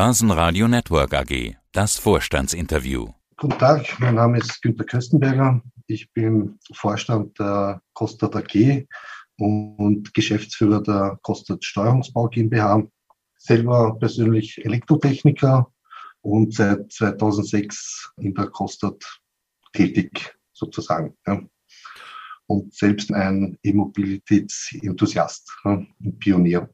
Börsenradio Network AG. Das Vorstandsinterview. Guten Tag, mein Name ist Günter Köstenberger. Ich bin Vorstand der Kostat AG und Geschäftsführer der Kostat Steuerungsbau GmbH. Selber persönlich Elektrotechniker und seit 2006 in der Kostat tätig sozusagen. Und selbst ein E-Mobilitätsenthusiast und Pionier.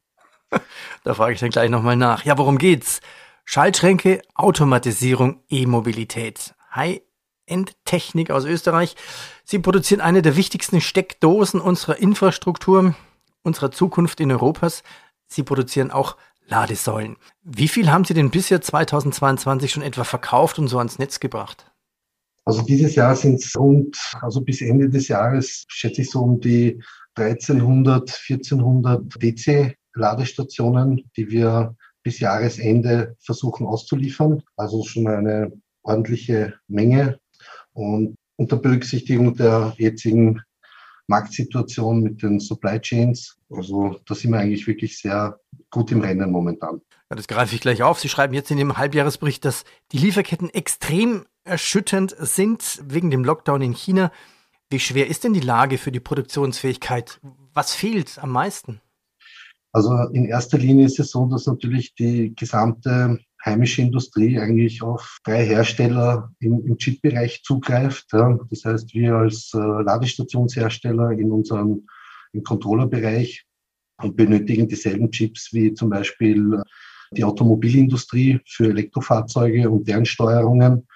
Da frage ich dann gleich nochmal nach. Ja, worum geht's? Schaltschränke, Automatisierung, E-Mobilität. High-End-Technik aus Österreich. Sie produzieren eine der wichtigsten Steckdosen unserer Infrastruktur, unserer Zukunft in Europas. Sie produzieren auch Ladesäulen. Wie viel haben Sie denn bisher 2022 schon etwa verkauft und so ans Netz gebracht? Also dieses Jahr sind es rund, also bis Ende des Jahres schätze ich so um die 1300, 1400 DC Ladestationen, die wir bis Jahresende versuchen auszuliefern. Also schon eine ordentliche Menge. Und unter Berücksichtigung der jetzigen Marktsituation mit den Supply Chains, also da sind wir eigentlich wirklich sehr gut im Rennen momentan. Ja, das greife ich gleich auf. Sie schreiben jetzt in dem Halbjahresbericht, dass die Lieferketten extrem erschütternd sind wegen dem Lockdown in China. Wie schwer ist denn die Lage für die Produktionsfähigkeit? Was fehlt am meisten? Also in erster Linie ist es so, dass natürlich die gesamte heimische Industrie eigentlich auf drei Hersteller im, im Chip-Bereich zugreift. Ja. Das heißt, wir als äh, Ladestationshersteller in unserem im Controllerbereich benötigen dieselben Chips wie zum Beispiel die Automobilindustrie für Elektrofahrzeuge und deren Steuerungen.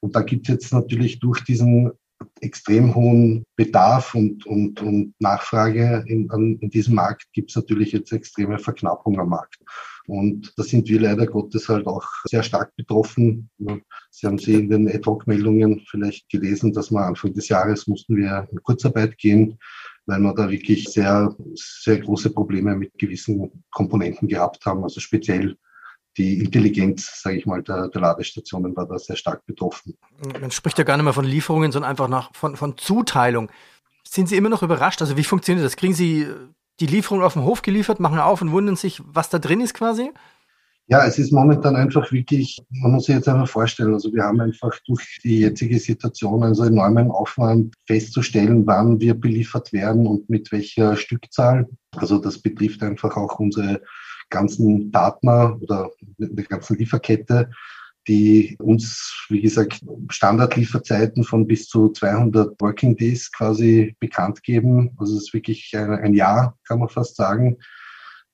Und da gibt es jetzt natürlich durch diesen extrem hohen Bedarf und, und, und Nachfrage in, an, in diesem Markt gibt es natürlich jetzt extreme Verknappung am Markt. Und da sind wir leider Gottes halt auch sehr stark betroffen. Sie haben sie in den Ad-Hoc-Meldungen vielleicht gelesen, dass wir Anfang des Jahres mussten wir in Kurzarbeit gehen, weil wir da wirklich sehr, sehr große Probleme mit gewissen Komponenten gehabt haben. Also speziell die Intelligenz, sage ich mal, der, der, Ladestationen war da sehr stark betroffen. Man spricht ja gar nicht mehr von Lieferungen, sondern einfach nach, von, von Zuteilung. Sind Sie immer noch überrascht? Also wie funktioniert das? Kriegen Sie die Lieferung auf dem Hof geliefert, machen auf und wundern sich, was da drin ist quasi? Ja, es ist momentan einfach wirklich, man muss sich jetzt einfach vorstellen, also wir haben einfach durch die jetzige Situation also enormen Aufwand festzustellen, wann wir beliefert werden und mit welcher Stückzahl. Also das betrifft einfach auch unsere ganzen Partner oder der ganzen Lieferkette, die uns, wie gesagt, Standardlieferzeiten von bis zu 200 Working Days quasi bekannt geben. Also es ist wirklich ein Jahr, kann man fast sagen.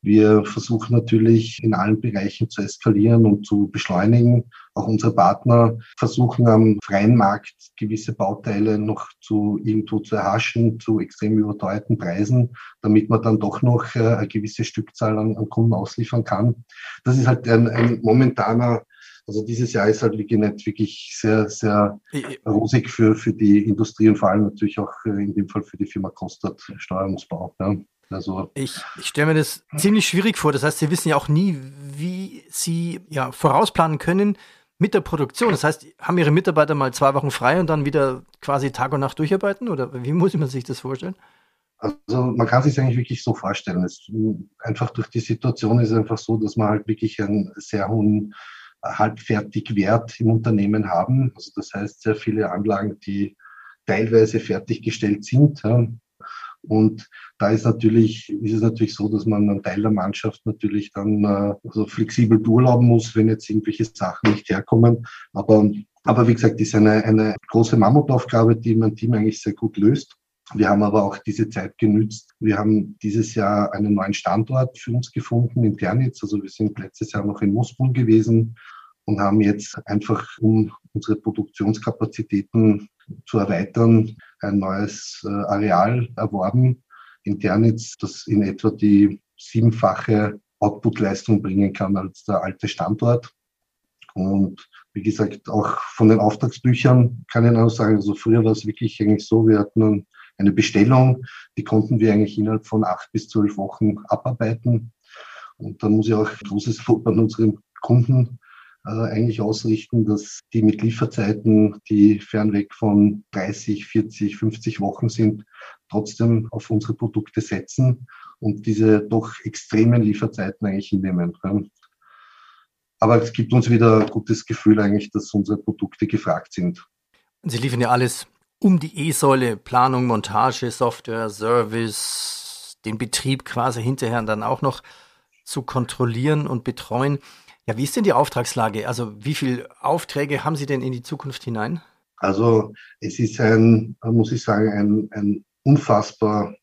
Wir versuchen natürlich in allen Bereichen zu eskalieren und zu beschleunigen. Auch unsere Partner versuchen am freien Markt gewisse Bauteile noch zu irgendwo zu erhaschen zu extrem überteuerten Preisen, damit man dann doch noch äh, eine gewisse Stückzahl an, an Kunden ausliefern kann. Das ist halt ein, ein momentaner also dieses Jahr ist halt wirklich nicht wirklich sehr, sehr rosig für, für die Industrie und vor allem natürlich auch in dem Fall für die Firma Kostat Steuerungsbau. Ja. Also ich, ich stelle mir das ziemlich schwierig vor. Das heißt, Sie wissen ja auch nie, wie Sie ja vorausplanen können mit der Produktion. Das heißt, haben Ihre Mitarbeiter mal zwei Wochen frei und dann wieder quasi Tag und Nacht durcharbeiten? Oder wie muss man sich das vorstellen? Also man kann sich eigentlich wirklich so vorstellen. Es, einfach durch die Situation ist es einfach so, dass man halt wirklich einen sehr hohen Halbfertigwert im Unternehmen haben. Also das heißt, sehr viele Anlagen, die teilweise fertiggestellt sind. Und da ist natürlich, ist es natürlich so, dass man einen Teil der Mannschaft natürlich dann äh, also flexibel durchlaufen muss, wenn jetzt irgendwelche Sachen nicht herkommen. Aber, aber wie gesagt, ist eine, eine große Mammutaufgabe, die mein Team eigentlich sehr gut löst. Wir haben aber auch diese Zeit genützt. Wir haben dieses Jahr einen neuen Standort für uns gefunden in Ternitz. Also wir sind letztes Jahr noch in Moskau gewesen und haben jetzt einfach, um unsere Produktionskapazitäten zu erweitern, ein neues äh, Areal erworben in Ternitz, das in etwa die siebenfache Outputleistung bringen kann als der alte Standort. Und wie gesagt, auch von den Auftragsbüchern kann ich noch sagen, also früher war es wirklich eigentlich so, wir hatten eine Bestellung, die konnten wir eigentlich innerhalb von acht bis zwölf Wochen abarbeiten. Und da muss ich auch großes Lob an unseren Kunden eigentlich ausrichten, dass die mit Lieferzeiten, die fernweg von 30, 40, 50 Wochen sind, trotzdem auf unsere Produkte setzen und diese doch extremen Lieferzeiten eigentlich hinnehmen. Aber es gibt uns wieder ein gutes Gefühl eigentlich, dass unsere Produkte gefragt sind. Sie liefern ja alles um die E-Säule, Planung, Montage, Software, Service, den Betrieb quasi hinterher dann auch noch zu kontrollieren und betreuen. Ja, wie ist denn die Auftragslage? Also wie viele Aufträge haben Sie denn in die Zukunft hinein? Also es ist ein, muss ich sagen, ein, ein unfassbar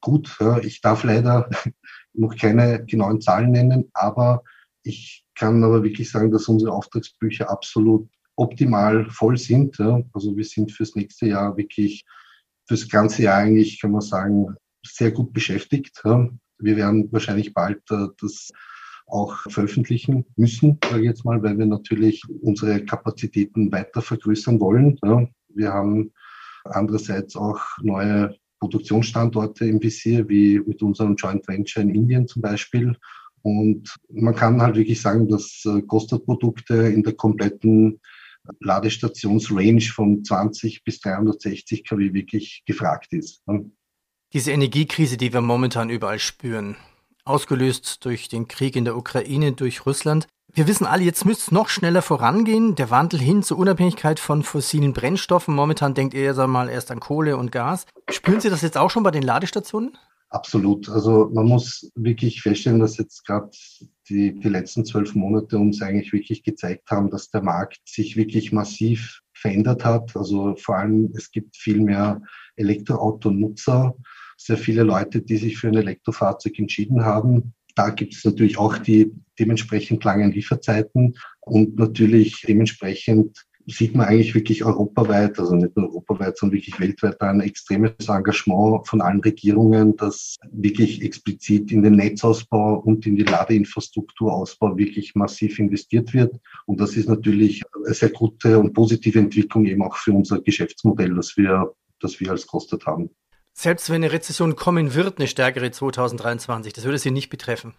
gut. Ich darf leider noch keine genauen Zahlen nennen, aber ich kann aber wirklich sagen, dass unsere Auftragsbücher absolut optimal voll sind. Also wir sind fürs nächste Jahr wirklich, fürs ganze Jahr eigentlich, kann man sagen, sehr gut beschäftigt. Wir werden wahrscheinlich bald äh, das auch veröffentlichen müssen, sage ich jetzt mal, weil wir natürlich unsere Kapazitäten weiter vergrößern wollen. Wir haben andererseits auch neue Produktionsstandorte im Visier, wie mit unserem Joint Venture in Indien zum Beispiel. Und man kann halt wirklich sagen, dass Costa-Produkte äh, in der kompletten Ladestationsrange von 20 bis 360 kW wirklich gefragt ist. Diese Energiekrise, die wir momentan überall spüren, ausgelöst durch den Krieg in der Ukraine, durch Russland. Wir wissen alle, jetzt müsste es noch schneller vorangehen. Der Wandel hin zur Unabhängigkeit von fossilen Brennstoffen. Momentan denkt ihr sag mal erst an Kohle und Gas. Spüren Sie das jetzt auch schon bei den Ladestationen? Absolut. Also man muss wirklich feststellen, dass jetzt gerade die, die letzten zwölf Monate uns eigentlich wirklich gezeigt haben, dass der Markt sich wirklich massiv verändert hat. Also vor allem, es gibt viel mehr Elektroautonutzer, sehr viele Leute, die sich für ein Elektrofahrzeug entschieden haben. Da gibt es natürlich auch die dementsprechend langen Lieferzeiten und natürlich dementsprechend sieht man eigentlich wirklich europaweit, also nicht nur europaweit, sondern wirklich weltweit ein extremes Engagement von allen Regierungen, dass wirklich explizit in den Netzausbau und in die Ladeinfrastrukturausbau wirklich massiv investiert wird. Und das ist natürlich eine sehr gute und positive Entwicklung eben auch für unser Geschäftsmodell, das wir, das wir als Kostet haben. Selbst wenn eine Rezession kommen wird, eine stärkere 2023, das würde Sie nicht betreffen.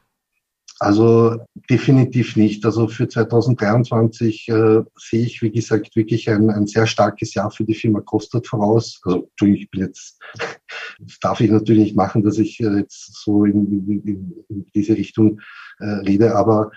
Also definitiv nicht. Also für 2023 äh, sehe ich, wie gesagt, wirklich ein, ein sehr starkes Jahr für die Firma Kostet voraus. Also ich bin jetzt, das darf ich natürlich nicht machen, dass ich äh, jetzt so in, in, in diese Richtung äh, rede, aber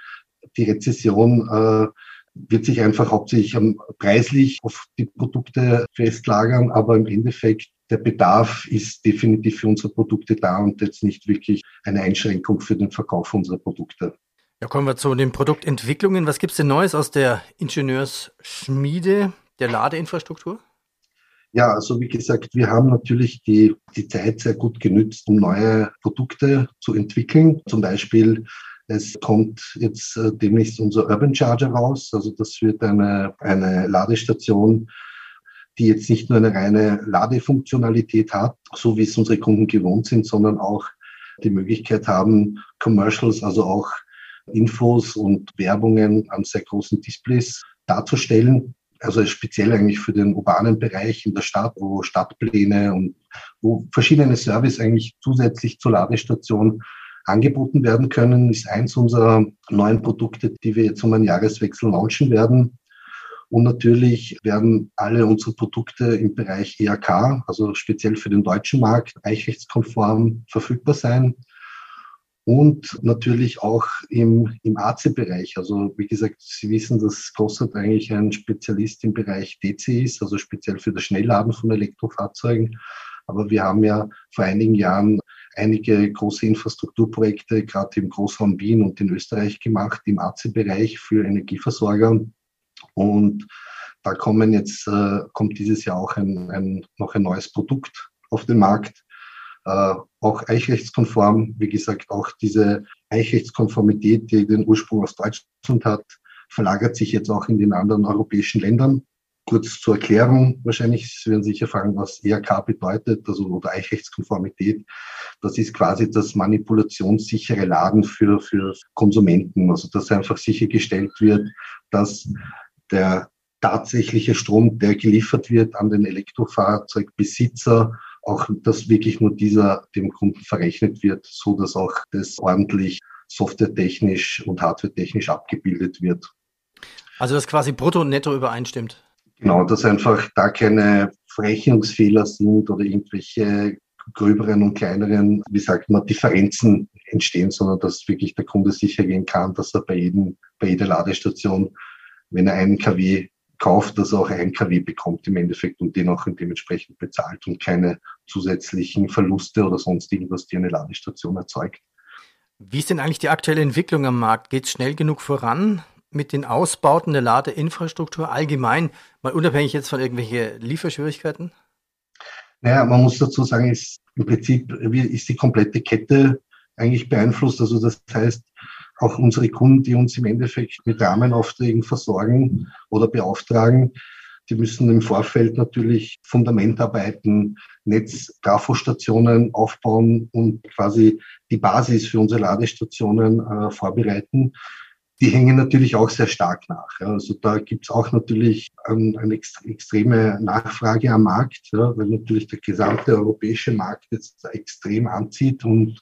die Rezession äh, wird sich einfach hauptsächlich preislich auf die Produkte festlagern, aber im Endeffekt der Bedarf ist definitiv für unsere Produkte da und jetzt nicht wirklich eine Einschränkung für den Verkauf unserer Produkte. Ja, kommen wir zu den Produktentwicklungen. Was gibt es denn Neues aus der Ingenieursschmiede der Ladeinfrastruktur? Ja, also wie gesagt, wir haben natürlich die, die Zeit sehr gut genützt, um neue Produkte zu entwickeln. Zum Beispiel, es kommt jetzt äh, demnächst unser Urban Charger raus. Also das wird eine, eine Ladestation die jetzt nicht nur eine reine Ladefunktionalität hat, so wie es unsere Kunden gewohnt sind, sondern auch die Möglichkeit haben, Commercials, also auch Infos und Werbungen an sehr großen Displays darzustellen. Also speziell eigentlich für den urbanen Bereich in der Stadt, wo Stadtpläne und wo verschiedene Services eigentlich zusätzlich zur Ladestation angeboten werden können, ist eins unserer neuen Produkte, die wir jetzt um einen Jahreswechsel launchen werden. Und natürlich werden alle unsere Produkte im Bereich ERK, also speziell für den deutschen Markt, eichrechtskonform verfügbar sein. Und natürlich auch im, im AC-Bereich. Also wie gesagt, Sie wissen, dass Gossard eigentlich ein Spezialist im Bereich DC ist, also speziell für das Schnellladen von Elektrofahrzeugen. Aber wir haben ja vor einigen Jahren einige große Infrastrukturprojekte, gerade im Großraum Wien und in Österreich gemacht, im AC-Bereich für Energieversorger. Und da kommen jetzt, äh, kommt dieses Jahr auch ein, ein, noch ein neues Produkt auf den Markt, äh, auch eichrechtskonform. Wie gesagt, auch diese Eichrechtskonformität, die den Ursprung aus Deutschland hat, verlagert sich jetzt auch in den anderen europäischen Ländern. Kurz zur Erklärung, wahrscheinlich Sie werden sicher fragen, was ERK bedeutet, also oder Eichrechtskonformität. Das ist quasi das manipulationssichere Laden für, für Konsumenten. Also dass einfach sichergestellt wird, dass der tatsächliche Strom, der geliefert wird an den Elektrofahrzeugbesitzer, auch dass wirklich nur dieser dem Kunden verrechnet wird, so dass auch das ordentlich softwaretechnisch und hardwaretechnisch abgebildet wird. Also dass quasi brutto und netto übereinstimmt. Genau, dass einfach da keine Verrechnungsfehler sind oder irgendwelche gröberen und kleineren, wie sagt man, Differenzen entstehen, sondern dass wirklich der Kunde sicher gehen kann, dass er bei jedem, bei jeder Ladestation, wenn er einen kW kauft, dass er auch ein kW bekommt im Endeffekt und den auch dementsprechend bezahlt und keine zusätzlichen Verluste oder sonst irgendwas, die eine Ladestation erzeugt. Wie ist denn eigentlich die aktuelle Entwicklung am Markt? Geht es schnell genug voran mit den Ausbauten der Ladeinfrastruktur allgemein, mal unabhängig jetzt von irgendwelchen Lieferschwierigkeiten? Naja, man muss dazu sagen, ist im Prinzip ist die komplette Kette eigentlich beeinflusst. Also das heißt, auch unsere Kunden, die uns im Endeffekt mit Rahmenaufträgen versorgen oder beauftragen, die müssen im Vorfeld natürlich Fundamentarbeiten, Netz-Trafostationen aufbauen und quasi die Basis für unsere Ladestationen äh, vorbereiten. Die hängen natürlich auch sehr stark nach. Also da gibt's auch natürlich ähm, eine extreme Nachfrage am Markt, ja, weil natürlich der gesamte europäische Markt jetzt extrem anzieht und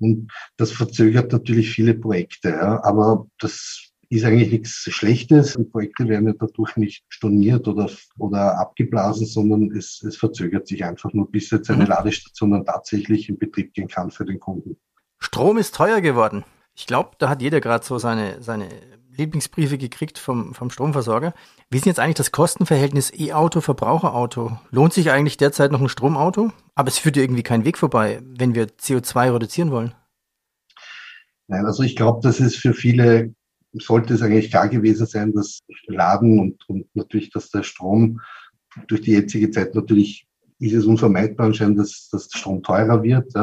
und das verzögert natürlich viele Projekte. Ja. Aber das ist eigentlich nichts Schlechtes. Die Projekte werden ja dadurch nicht storniert oder, oder abgeblasen, sondern es, es verzögert sich einfach nur, bis jetzt eine mhm. Ladestation dann tatsächlich in Betrieb gehen kann für den Kunden. Strom ist teuer geworden. Ich glaube, da hat jeder gerade so seine, seine Lieblingsbriefe gekriegt vom, vom Stromversorger. Wie ist jetzt eigentlich das Kostenverhältnis E-Auto, Verbraucherauto? Lohnt sich eigentlich derzeit noch ein Stromauto? Aber es führt ja irgendwie keinen Weg vorbei, wenn wir CO2 reduzieren wollen. Nein, also ich glaube, dass es für viele sollte es eigentlich klar gewesen sein, dass Laden und, und natürlich, dass der Strom durch die jetzige Zeit natürlich ist es unvermeidbar anscheinend, dass, dass der Strom teurer wird.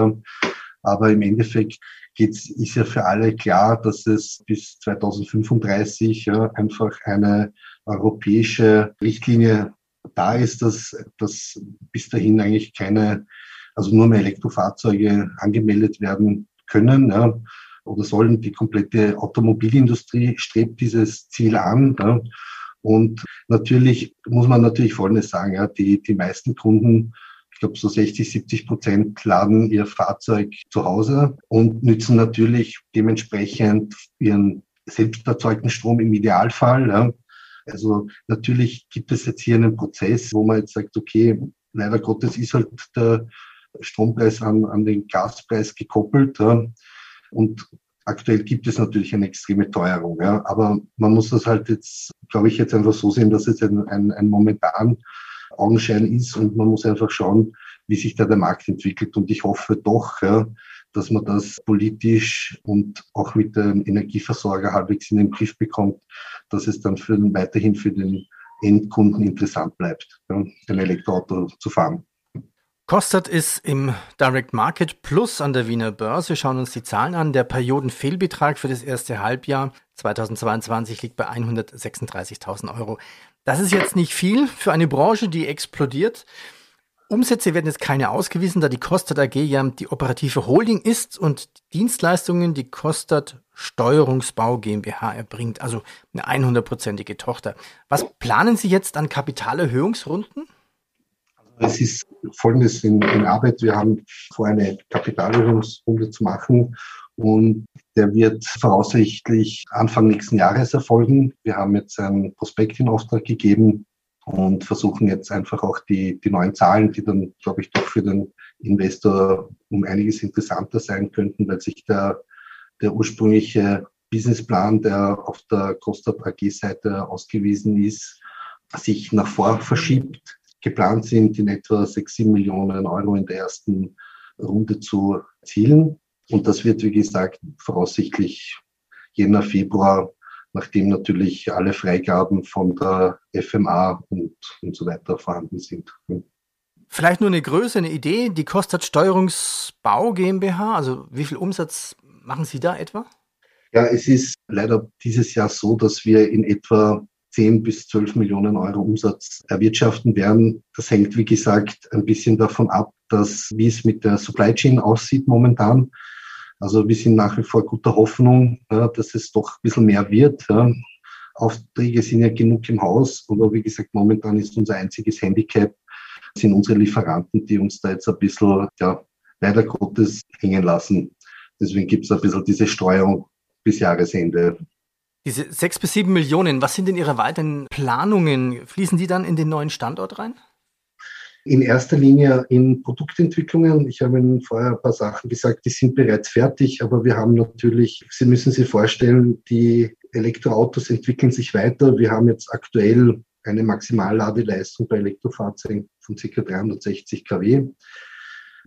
Aber im Endeffekt geht's, ist ja für alle klar, dass es bis 2035 ja, einfach eine europäische Richtlinie da ist, dass, dass bis dahin eigentlich keine, also nur mehr Elektrofahrzeuge angemeldet werden können. Ja oder sollen. Die komplette Automobilindustrie strebt dieses Ziel an. Ja. Und natürlich muss man natürlich Folgendes sagen, ja, die, die meisten Kunden, ich glaube so 60, 70 Prozent laden ihr Fahrzeug zu Hause und nützen natürlich dementsprechend ihren selbst erzeugten Strom im Idealfall. Ja. Also natürlich gibt es jetzt hier einen Prozess, wo man jetzt sagt, okay, leider Gottes ist halt der Strompreis an, an den Gaspreis gekoppelt. Ja. Und aktuell gibt es natürlich eine extreme Teuerung. Ja. Aber man muss das halt jetzt, glaube ich, jetzt einfach so sehen, dass es ein, ein, ein momentan Augenschein ist und man muss einfach schauen, wie sich da der Markt entwickelt. Und ich hoffe doch, ja, dass man das politisch und auch mit dem Energieversorger halbwegs in den Griff bekommt, dass es dann für, weiterhin für den Endkunden interessant bleibt, ja, ein Elektroauto zu fahren. Kostet ist im Direct Market Plus an der Wiener Börse. Wir schauen uns die Zahlen an. Der Periodenfehlbetrag für das erste Halbjahr 2022 liegt bei 136.000 Euro. Das ist jetzt nicht viel für eine Branche, die explodiert. Umsätze werden jetzt keine ausgewiesen, da die Kostat AG ja die operative Holding ist und Dienstleistungen die Kostat Steuerungsbau GmbH erbringt, also eine 100-prozentige Tochter. Was planen Sie jetzt an Kapitalerhöhungsrunden? Es ist Folgendes in, in Arbeit. Wir haben vor, eine Kapitalerhöhungsrunde zu machen und der wird voraussichtlich Anfang nächsten Jahres erfolgen. Wir haben jetzt einen Prospekt in Auftrag gegeben und versuchen jetzt einfach auch die, die neuen Zahlen, die dann, glaube ich, doch für den Investor um einiges interessanter sein könnten, weil sich der, der ursprüngliche Businessplan, der auf der Costa AG-Seite ausgewiesen ist, sich nach vor verschiebt geplant sind, in etwa 6, 7 Millionen Euro in der ersten Runde zu erzielen. Und das wird, wie gesagt, voraussichtlich Jänner, Februar, nachdem natürlich alle Freigaben von der FMA und, und so weiter vorhanden sind. Vielleicht nur eine Größe, eine Idee. Die kostet Steuerungsbau GmbH. Also wie viel Umsatz machen Sie da etwa? Ja, es ist leider dieses Jahr so, dass wir in etwa 10 bis 12 Millionen Euro Umsatz erwirtschaften werden. Das hängt, wie gesagt, ein bisschen davon ab, dass, wie es mit der Supply Chain aussieht momentan. Also wir sind nach wie vor guter Hoffnung, dass es doch ein bisschen mehr wird. Aufträge sind ja genug im Haus, aber wie gesagt, momentan ist unser einziges Handicap, sind unsere Lieferanten, die uns da jetzt ein bisschen, ja, leider Gottes hängen lassen. Deswegen gibt es ein bisschen diese Streuung bis Jahresende. Diese sechs bis sieben Millionen, was sind denn Ihre weiteren Planungen? Fließen die dann in den neuen Standort rein? In erster Linie in Produktentwicklungen. Ich habe Ihnen vorher ein paar Sachen gesagt, die sind bereits fertig, aber wir haben natürlich, Sie müssen sich vorstellen, die Elektroautos entwickeln sich weiter. Wir haben jetzt aktuell eine Maximalladeleistung bei Elektrofahrzeugen von ca. 360 kW.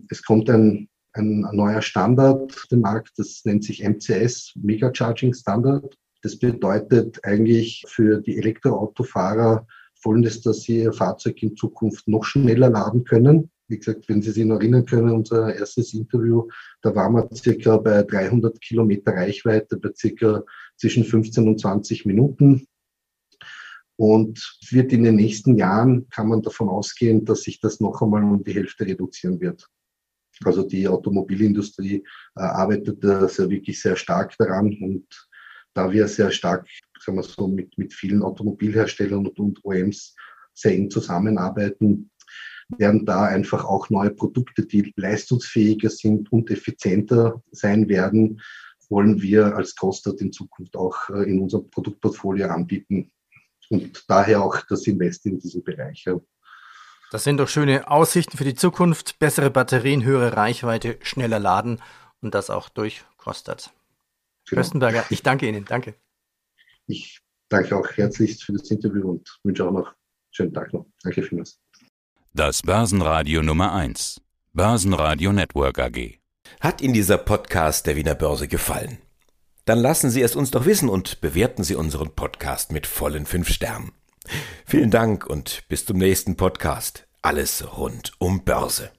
Es kommt ein, ein neuer Standard auf den Markt, das nennt sich MCS, Mega Charging Standard. Das bedeutet eigentlich für die Elektroautofahrer folgendes, dass sie ihr Fahrzeug in Zukunft noch schneller laden können. Wie gesagt, wenn Sie sich noch erinnern können, unser erstes Interview, da waren wir circa bei 300 Kilometer Reichweite, bei circa zwischen 15 und 20 Minuten. Und wird in den nächsten Jahren, kann man davon ausgehen, dass sich das noch einmal um die Hälfte reduzieren wird. Also die Automobilindustrie äh, arbeitet da sehr, wirklich sehr stark daran und da wir sehr stark, sagen wir so, mit, mit vielen Automobilherstellern und, und OEMs sehr eng zusammenarbeiten, werden da einfach auch neue Produkte, die leistungsfähiger sind und effizienter sein werden, wollen wir als Kostat in Zukunft auch äh, in unserem Produktportfolio anbieten und daher auch das Invest in diesen Bereich. Das sind doch schöne Aussichten für die Zukunft. Bessere Batterien, höhere Reichweite, schneller laden und das auch durch Kostat. Genau. Köstenberger, ich danke Ihnen. Danke. Ich danke auch herzlichst für das Interview und wünsche auch noch einen schönen Tag noch. Danke vielmals. Das Börsenradio Nummer 1. Börsenradio Network AG. Hat Ihnen dieser Podcast der Wiener Börse gefallen? Dann lassen Sie es uns doch wissen und bewerten Sie unseren Podcast mit vollen fünf Sternen. Vielen Dank und bis zum nächsten Podcast. Alles rund um Börse.